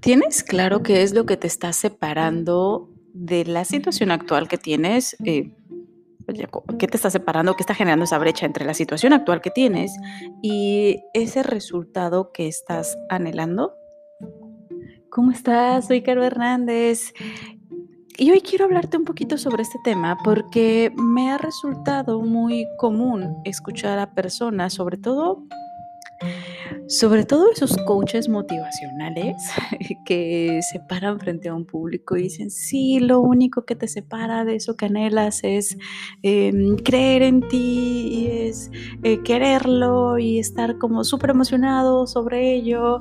¿Tienes claro qué es lo que te está separando de la situación actual que tienes? Eh, ¿Qué te está separando? ¿Qué está generando esa brecha entre la situación actual que tienes y ese resultado que estás anhelando? ¿Cómo estás? Soy Caro Hernández y hoy quiero hablarte un poquito sobre este tema porque me ha resultado muy común escuchar a personas, sobre todo sobre todo esos coaches motivacionales que se paran frente a un público y dicen, sí, lo único que te separa de eso que anhelas es em, creer en ti y es eh, quererlo y estar como súper emocionado sobre ello.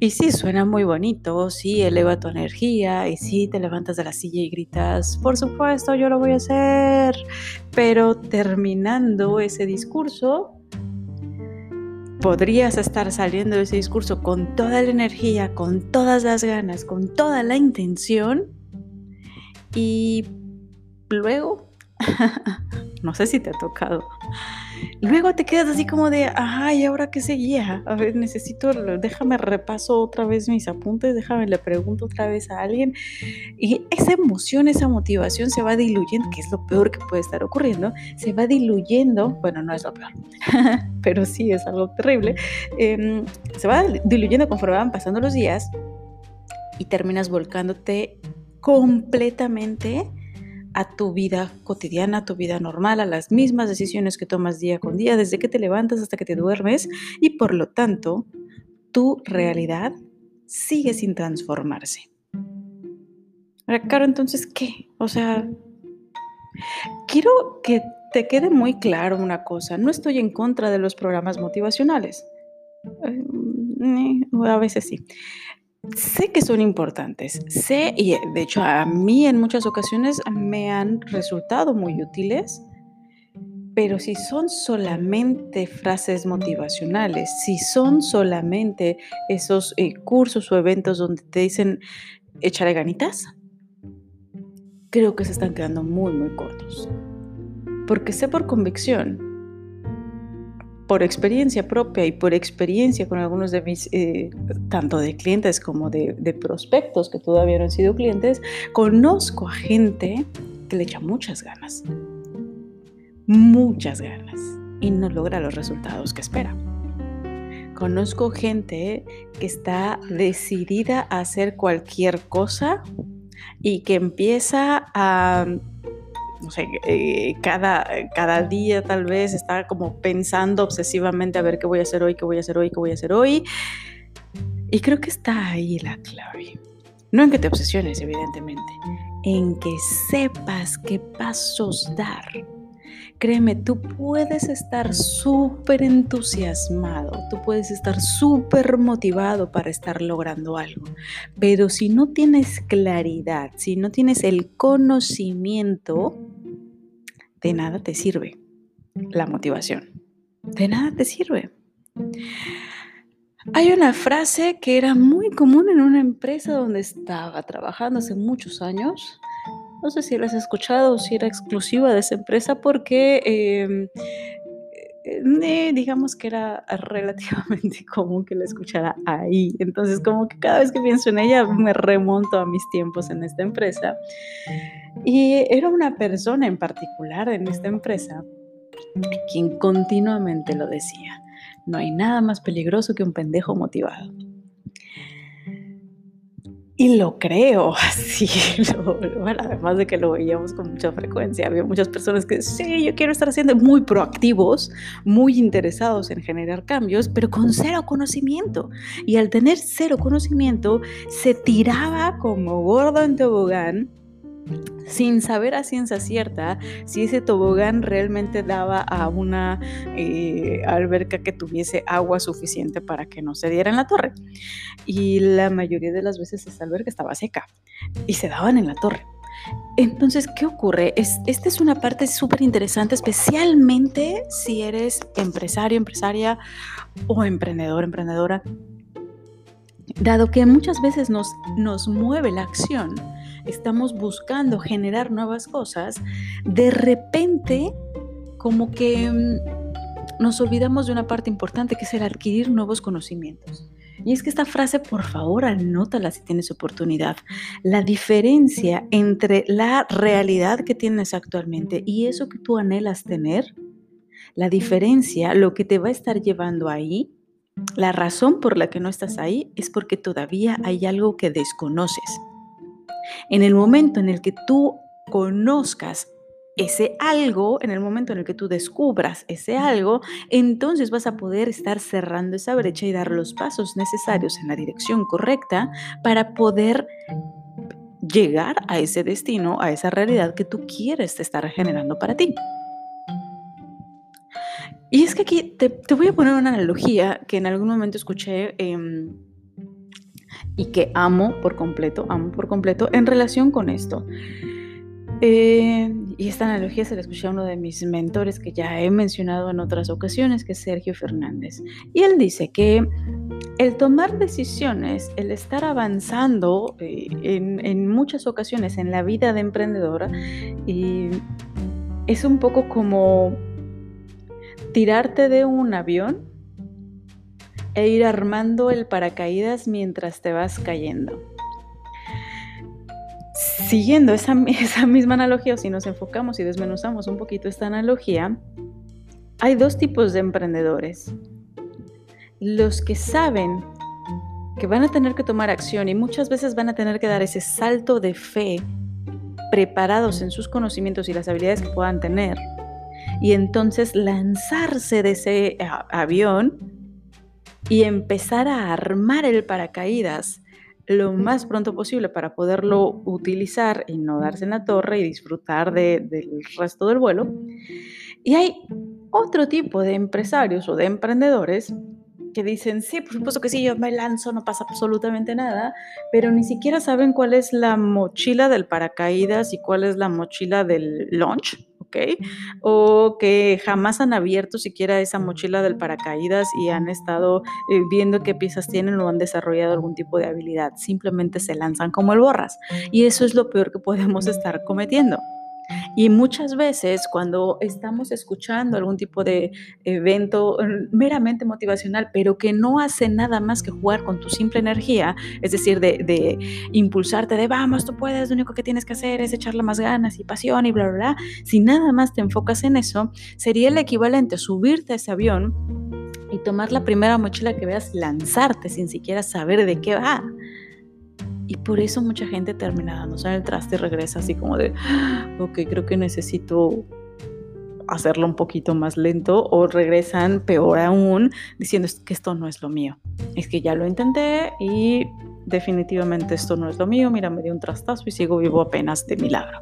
Y sí, suena muy bonito, sí, eleva tu energía y sí, te levantas de la silla y gritas, por supuesto, yo lo voy a hacer. Pero terminando ese discurso, podrías estar saliendo de ese discurso con toda la energía, con todas las ganas, con toda la intención y luego, no sé si te ha tocado, Luego te quedas así como de, ay, ¿ahora qué seguía? A ver, necesito, déjame repaso otra vez mis apuntes, déjame le pregunto otra vez a alguien. Y esa emoción, esa motivación se va diluyendo, que es lo peor que puede estar ocurriendo, se va diluyendo, bueno, no es lo peor, pero sí es algo terrible, em, se va diluyendo conforme van pasando los días y terminas volcándote completamente a tu vida cotidiana, a tu vida normal, a las mismas decisiones que tomas día con día, desde que te levantas hasta que te duermes, y por lo tanto, tu realidad sigue sin transformarse. Claro, entonces, ¿qué? O sea, quiero que te quede muy claro una cosa, no estoy en contra de los programas motivacionales. Eh, a veces sí. Sé que son importantes, sé, y eh, de hecho a mí en muchas ocasiones me han resultado muy útiles, pero si son solamente frases motivacionales, si son solamente esos eh, cursos o eventos donde te dicen echaré ganitas, creo que se están quedando muy, muy cortos. Porque sé por convicción por experiencia propia y por experiencia con algunos de mis, eh, tanto de clientes como de, de, prospectos que todavía no han sido clientes, conozco a gente que le echa muchas ganas, muchas ganas, y no logra los resultados que espera. Conozco gente que está decidida a hacer cualquier cosa y que empieza a no sé, eh, cada, cada día tal vez está como pensando obsesivamente a ver qué voy a hacer hoy, qué voy a hacer hoy, qué voy a hacer hoy. Y creo que está ahí la clave. No en que te obsesiones, evidentemente, en que sepas qué pasos dar Créeme, tú puedes estar súper entusiasmado, tú puedes estar súper motivado para estar logrando algo, pero si no tienes claridad, si no tienes el conocimiento, de nada te sirve la motivación. De nada te sirve. Hay una frase que era muy común en una empresa donde estaba trabajando hace muchos años no sé si la has escuchado o si era exclusiva de esa empresa porque em, eh, digamos que era relativamente común que la escuchara ahí. Entonces como que cada vez que pienso en ella me remonto a mis tiempos en esta empresa. Y era una persona en particular en esta empresa quien continuamente lo decía. No hay nada más peligroso que un pendejo motivado. Y lo creo, así, bueno, además de que lo veíamos con mucha frecuencia, había muchas personas que, sí, yo quiero estar siendo muy proactivos, muy interesados en generar cambios, pero con cero conocimiento. Y al tener cero conocimiento, se tiraba como gordo en tobogán sin saber a ciencia cierta si ese tobogán realmente daba a una eh, alberca que tuviese agua suficiente para que no se diera en la torre. Y la mayoría de las veces esa alberca estaba seca y se daban en la torre. Entonces, ¿qué ocurre? esta es una parte súper interesante, especialmente si eres empresario, empresaria o emprendedor, emprendedora. Dado que muchas veces nos mueve la acción, estamos buscando generar nuevas cosas, de repente como que mm, nos olvidamos de una parte importante que es el adquirir nuevos conocimientos. Y es que esta frase, por favor, anótala si tienes oportunidad. La diferencia entre la realidad que tienes actualmente y eso que tú anhelas tener, la diferencia, lo que te va a estar llevando ahí, la razón por la que no estás ahí es porque todavía hay algo que desconoces. En el momento en el que tú conozcas ese algo, en el momento en el que tú descubras ese algo, entonces vas a poder estar cerrando esa brecha y dar los pasos necesarios en la dirección correcta para poder llegar a ese destino, a esa realidad que tú quieres estar generando para ti. Y es que aquí te, voy a poner una analogía que en algún momento escuché em, y que amo por completo, amo por completo en relación con esto. Eh, y esta analogía se la escuché a uno de mis mentores que ya he mencionado en otras ocasiones, que es Sergio Fernández. Y él dice que el tomar decisiones, el estar avanzando eh, en, muchas ocasiones en la vida de emprendedora, es un poco como tirarte de un avión e ir armando el paracaídas mientras te vas cayendo siguiendo esa, misma analogía, o si nos enfocamos y desmenuzamos un poquito esta analogía, hay dos tipos de emprendedores. Los que saben que van a tener que tomar acción y muchas veces van a tener que dar ese salto de fe preparados en sus conocimientos y las habilidades que puedan tener y entonces lanzarse de ese avión y empezar a armar el paracaídas lo más pronto posible para poderlo utilizar y no darse en la torre y disfrutar del resto del vuelo. Y hay otro tipo de empresarios o de emprendedores que dicen, sí, por supuesto que sí, yo me lanzo, no pasa absolutamente nada, pero ni siquiera saben cuál es la mochila del paracaídas y cuál es la mochila del launch o que jamás han abierto siquiera esa mochila del paracaídas y han estado eh, viendo qué piezas tienen o han desarrollado algún tipo de habilidad. Simplemente se lanzan como el borras. Y eso es lo peor que podemos estar cometiendo. Y muchas veces cuando estamos escuchando algún tipo de evento meramente motivacional, pero que no hace nada más que jugar con tu simple energía, es decir, de, impulsarte de vamos, tú puedes, lo único que tienes que hacer es echarle más ganas y pasión y bla, bla, bla, si nada más te enfocas en eso, sería el equivalente a subirte a ese avión y tomar la primera mochila que veas, lanzarte sin siquiera saber de qué va. Y por eso mucha gente termina dándose el traste y regresa así como de, ah, ok, creo que necesito hacerlo un poquito más lento o regresan peor aún diciendo que esto no es lo mío. Es que ya lo intenté y definitivamente esto no es lo mío. Mira, me dio un trastazo y sigo vivo apenas de milagro.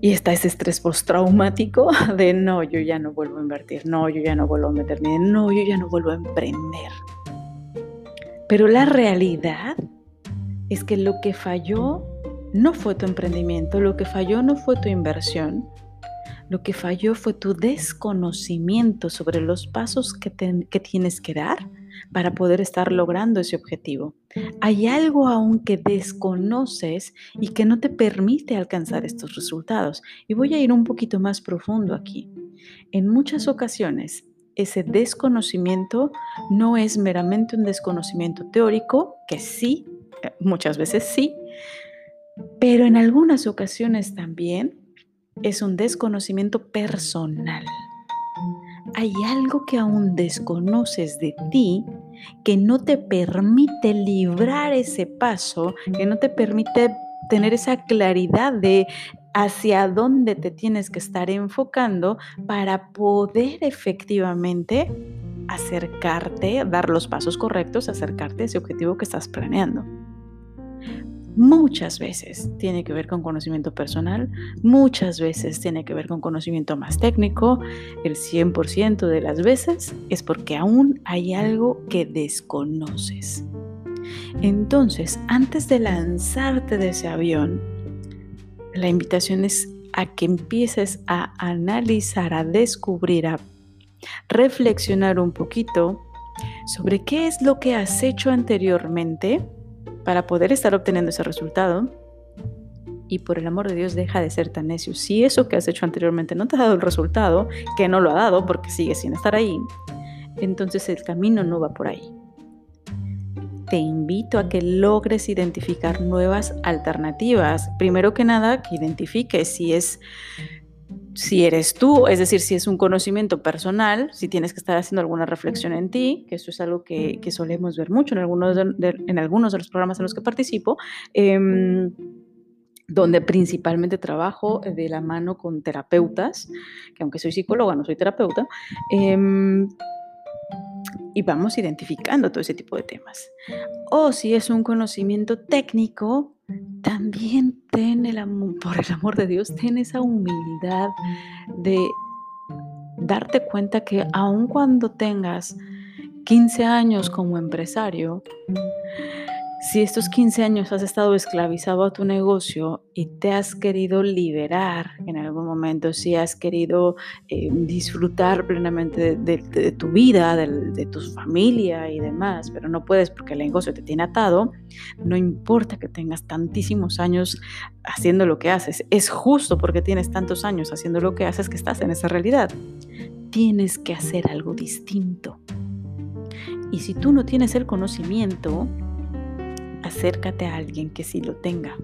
Y está ese estrés postraumático de no, yo ya no vuelvo a invertir, no, yo ya no vuelvo a meterme, no, yo ya no vuelvo a emprender. Pero la realidad es que lo que falló no fue tu emprendimiento, lo que falló no fue tu inversión, lo que falló fue tu desconocimiento sobre los pasos que, tienes que dar para poder estar logrando ese objetivo. Hay algo aún que desconoces y que no te permite alcanzar estos resultados. Y voy a ir un poquito más profundo aquí. En muchas ocasiones, ese desconocimiento no es meramente un desconocimiento teórico, que sí muchas veces sí, pero en algunas ocasiones también es un desconocimiento personal. Hay algo que aún desconoces de ti que no te permite librar ese paso, que no te permite tener esa claridad de hacia dónde te tienes que estar enfocando para poder efectivamente acercarte, dar los pasos correctos, acercarte a ese objetivo que estás planeando muchas veces tiene que ver con conocimiento personal, muchas veces tiene que ver con conocimiento más técnico, el 100% de las veces es porque aún hay algo que desconoces. Entonces, antes de lanzarte de ese avión, la invitación es a que empieces a analizar, a descubrir, a reflexionar un poquito sobre qué es lo que has hecho anteriormente para poder estar obteniendo ese resultado. Y por el amor de Dios, deja de ser tan necio. Si eso que has hecho anteriormente no te ha dado el resultado, que no lo ha dado porque sigue sin estar ahí, entonces el camino no va por ahí. te invito a que logres identificar nuevas alternativas. Primero que nada, que identifiques si es si eres tú, es decir, si es un conocimiento personal, si tienes que estar haciendo alguna reflexión en ti, que eso es algo que, solemos ver mucho en algunos de, en algunos de los programas en los que participo, em, donde principalmente trabajo de la mano con terapeutas, que aunque soy psicóloga, no soy terapeuta, em, y vamos identificando todo ese tipo de temas. O si es un conocimiento técnico, también ten el amor, por el amor de Dios, ten esa humildad de darte cuenta que aun cuando tengas 15 años como empresario, si estos 15 años has estado esclavizado a tu negocio y te has querido liberar en algún momento, si has querido eh, disfrutar plenamente de, tu vida, de, tu familia y demás, pero no puedes porque el negocio te tiene atado, no importa que tengas tantísimos años haciendo lo que haces, es justo porque tienes tantos años haciendo lo que haces que estás en esa realidad. Tienes que hacer algo distinto. Y si tú no tienes el conocimiento, acércate a alguien que sí lo tenga.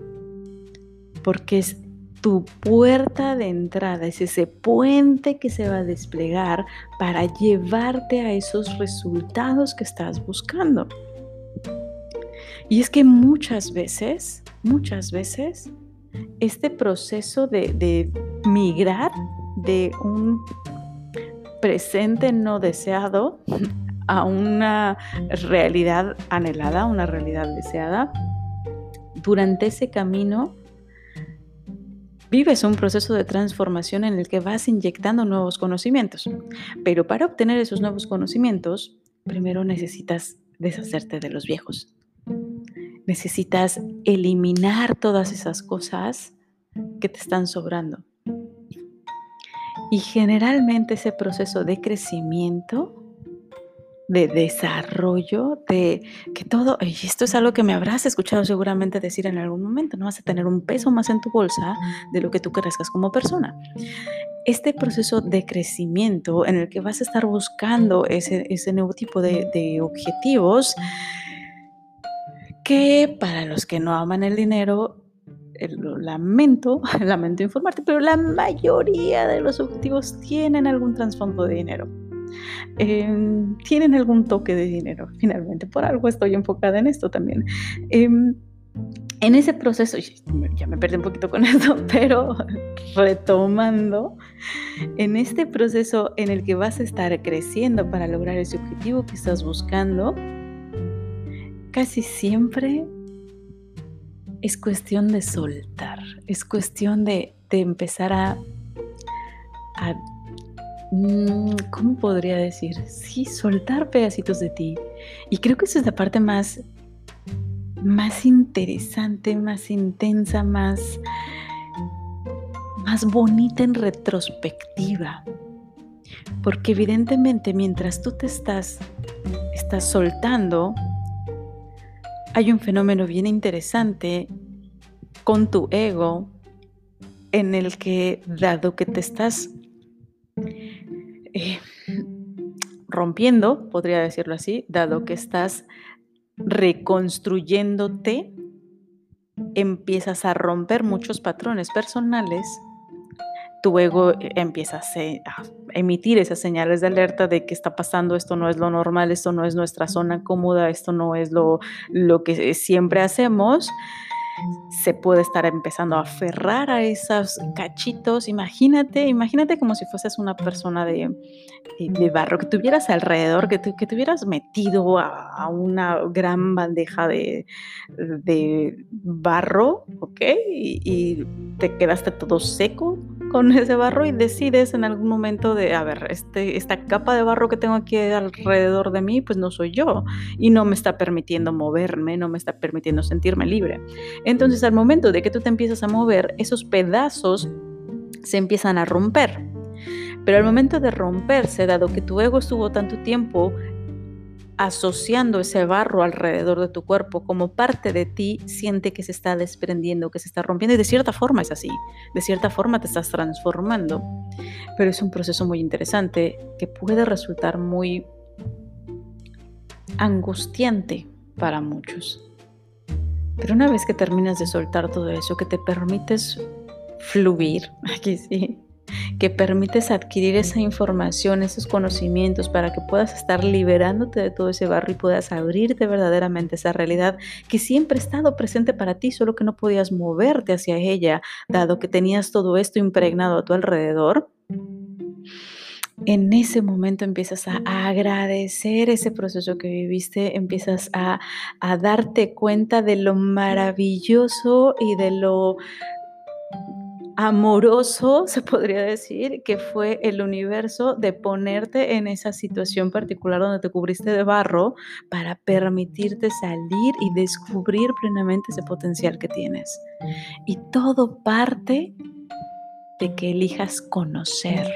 Porque es tu puerta de entrada, es ese puente que se va a desplegar para llevarte a esos resultados que estás buscando. Y es que muchas veces, muchas veces, este proceso de, de migrar de un presente no deseado a una realidad anhelada, una realidad deseada, durante ese camino vives un proceso de transformación en el que vas inyectando nuevos conocimientos. Pero para obtener esos nuevos conocimientos, primero necesitas deshacerte de los viejos. Necesitas eliminar todas esas cosas que te están sobrando. Y generalmente ese proceso de crecimiento de desarrollo, de que todo, y esto es algo que me habrás escuchado seguramente decir en algún momento, no vas a tener un peso más en tu bolsa de lo que tú crezcas como persona. Este proceso de crecimiento en el que vas a estar buscando ese, ese nuevo tipo de, de objetivos, que para los que no aman el dinero, lo lamento, lamento informarte, pero la mayoría de los objetivos tienen algún trasfondo de dinero. Em, tienen algún toque de dinero, finalmente. Por algo estoy enfocada en esto también. Em, en ese proceso, ya me perdí un poquito con esto, pero retomando, en este proceso en el que vas a estar creciendo para lograr ese objetivo que estás buscando, casi siempre es cuestión de soltar, es cuestión de, empezar a, a ¿cómo podría decir? Sí, soltar pedacitos de ti. Y creo que esa es la parte más, más interesante, más intensa, más, más bonita en retrospectiva. Porque evidentemente mientras tú te estás, estás soltando, hay un fenómeno bien interesante con tu ego en el que dado que te estás eh, rompiendo, podría decirlo así, dado que estás reconstruyéndote, empiezas a romper muchos patrones personales, tu ego empieza a, emitir esas señales de alerta de que está pasando, esto no es lo normal, esto no es nuestra zona cómoda, esto no es lo, lo que siempre hacemos se puede estar empezando a aferrar a esos cachitos. Imagínate, imagínate como si fueses una persona de, eh, barro, que tuvieras alrededor, que, te, que hubieras metido a, una gran bandeja de, barro, ¿ok? y te quedaste todo seco, con ese barro y decides en algún momento de, a ver, este, esta capa de barro que tengo aquí alrededor de mí, pues no soy yo y no me está permitiendo moverme, no me está permitiendo sentirme libre. Entonces al momento de que tú te empiezas a mover, esos pedazos se empiezan a romper. Pero al momento de romperse, dado que tu ego estuvo tanto tiempo asociando ese barro alrededor de tu cuerpo como parte de ti, siente que se está desprendiendo, que se está rompiendo y de cierta forma es así, de cierta forma te estás transformando, pero es un proceso muy interesante que puede resultar muy angustiante para muchos. Pero una vez que terminas de soltar todo eso, que te permites fluir, aquí sí, que permites adquirir esa información, esos conocimientos para que puedas estar liberándote de todo ese barro y puedas abrirte verdaderamente esa realidad que siempre ha estado presente para ti, solo que no podías moverte hacia ella, dado que tenías todo esto impregnado a tu alrededor. En ese momento empiezas a agradecer ese proceso que viviste, empiezas a, a darte cuenta de lo maravilloso y de lo amoroso, se podría decir, que fue el universo de ponerte en esa situación particular donde te cubriste de barro para permitirte salir y descubrir plenamente ese potencial que tienes. Y todo parte de que elijas conocer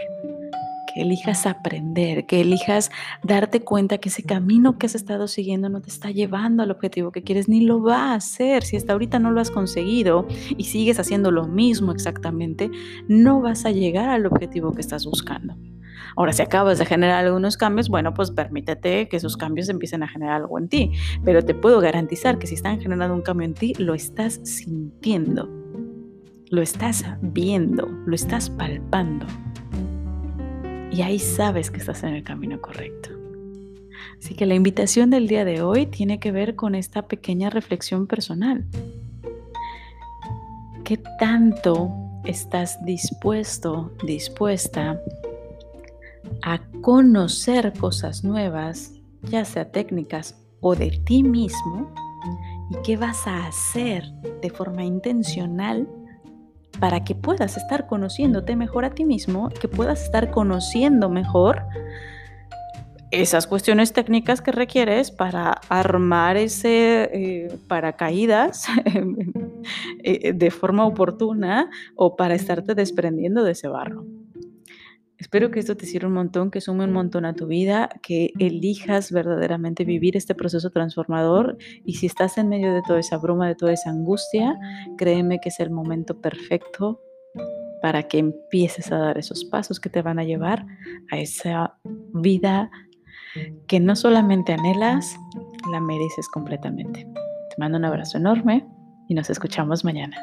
que elijas aprender, que elijas darte cuenta que ese camino que has estado siguiendo no te está llevando al objetivo que quieres, ni lo va a hacer. Si hasta ahorita no lo has conseguido y sigues haciendo lo mismo exactamente, no vas a llegar al objetivo que estás buscando. Ahora, si acabas de generar algunos cambios, bueno, pues permítete que esos cambios empiecen a generar algo en ti. Pero te puedo garantizar que si están generando un cambio en ti, lo estás sintiendo, lo estás viendo, lo estás palpando y ahí sabes que estás en el camino correcto. Así que la invitación del día de hoy tiene que ver con esta pequeña reflexión personal. ¿Qué tanto estás dispuesto, dispuesta a conocer cosas nuevas, ya sea técnicas o de ti mismo? ¿Y qué vas a hacer de forma intencional para que puedas estar conociéndote mejor a ti mismo, que puedas estar conociendo mejor esas cuestiones técnicas que requieres para armar ese eh, paracaídas eh, de forma oportuna o para estarte desprendiendo de ese barro. Espero que esto te sirva un montón, que sume un montón a tu vida, que elijas verdaderamente vivir este proceso transformador y si estás en medio de toda esa bruma, de toda esa angustia, créeme que es el momento perfecto para que empieces a dar esos pasos que te van a llevar a esa vida que no solamente anhelas, la mereces completamente. Te mando un abrazo enorme y nos escuchamos mañana.